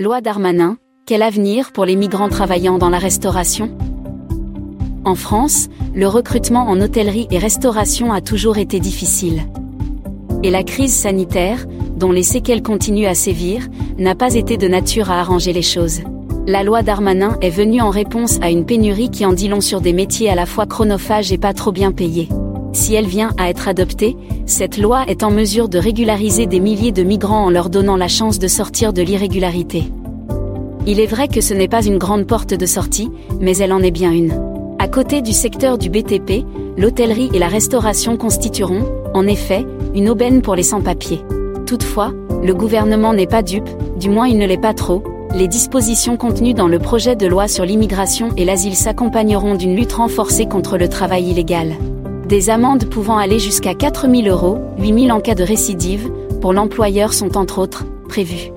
Loi Darmanin, quel avenir pour les migrants travaillant dans la restauration? En France, le recrutement en hôtellerie et restauration a toujours été difficile. Et la crise sanitaire, dont les séquelles continuent à sévir, n'a pas été de nature à arranger les choses. La loi Darmanin est venue en réponse à une pénurie qui en dit long sur des métiers à la fois chronophages et pas trop bien payés. Si elle vient à être adoptée, cette loi est en mesure de régulariser des milliers de migrants en leur donnant la chance de sortir de l'irrégularité. Il est vrai que ce n'est pas une grande porte de sortie, mais elle en est bien une. À côté du secteur du BTP, l'hôtellerie et la restauration constitueront, en effet, une aubaine pour les sans-papiers. Toutefois, le gouvernement n'est pas dupe, du moins il ne l'est pas trop, les dispositions contenues dans le projet de loi sur l'immigration et l'asile s'accompagneront d'une lutte renforcée contre le travail illégal. Des amendes pouvant aller jusqu'à 4 000 euros, 8 000 en cas de récidive, pour l'employeur sont entre autres prévues.